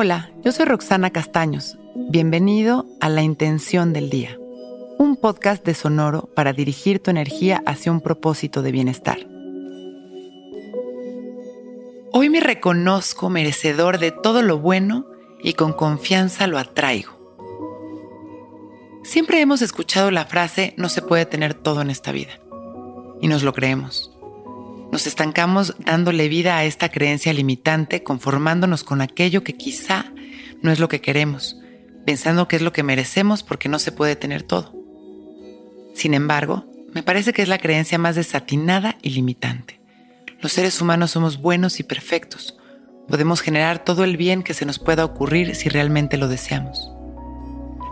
Hola, yo soy Roxana Castaños. Bienvenido a La Intención del Día, un podcast de Sonoro para dirigir tu energía hacia un propósito de bienestar. Hoy me reconozco merecedor de todo lo bueno y con confianza lo atraigo. Siempre hemos escuchado la frase no se puede tener todo en esta vida. Y nos lo creemos. Nos estancamos dándole vida a esta creencia limitante, conformándonos con aquello que quizá no es lo que queremos, pensando que es lo que merecemos porque no se puede tener todo. Sin embargo, me parece que es la creencia más desatinada y limitante. Los seres humanos somos buenos y perfectos. Podemos generar todo el bien que se nos pueda ocurrir si realmente lo deseamos.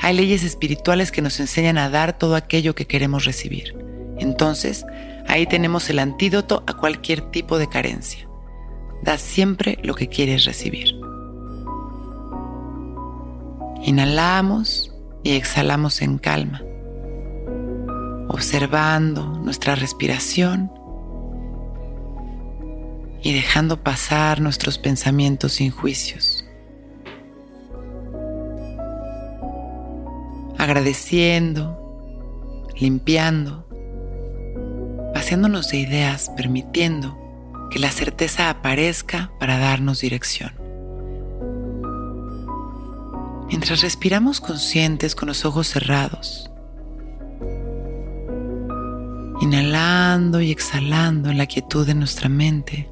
Hay leyes espirituales que nos enseñan a dar todo aquello que queremos recibir. Entonces, Ahí tenemos el antídoto a cualquier tipo de carencia. Da siempre lo que quieres recibir. Inhalamos y exhalamos en calma, observando nuestra respiración y dejando pasar nuestros pensamientos sin juicios. Agradeciendo, limpiando de ideas, permitiendo que la certeza aparezca para darnos dirección. Mientras respiramos conscientes con los ojos cerrados, inhalando y exhalando en la quietud de nuestra mente,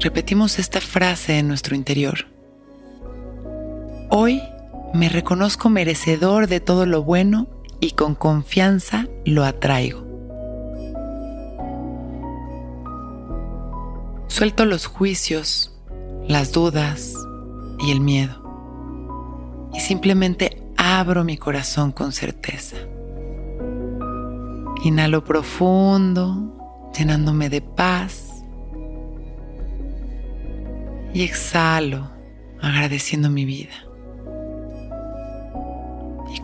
repetimos esta frase en nuestro interior. Hoy me reconozco merecedor de todo lo bueno y con confianza lo atraigo. Suelto los juicios, las dudas y el miedo y simplemente abro mi corazón con certeza. Inhalo profundo, llenándome de paz y exhalo agradeciendo mi vida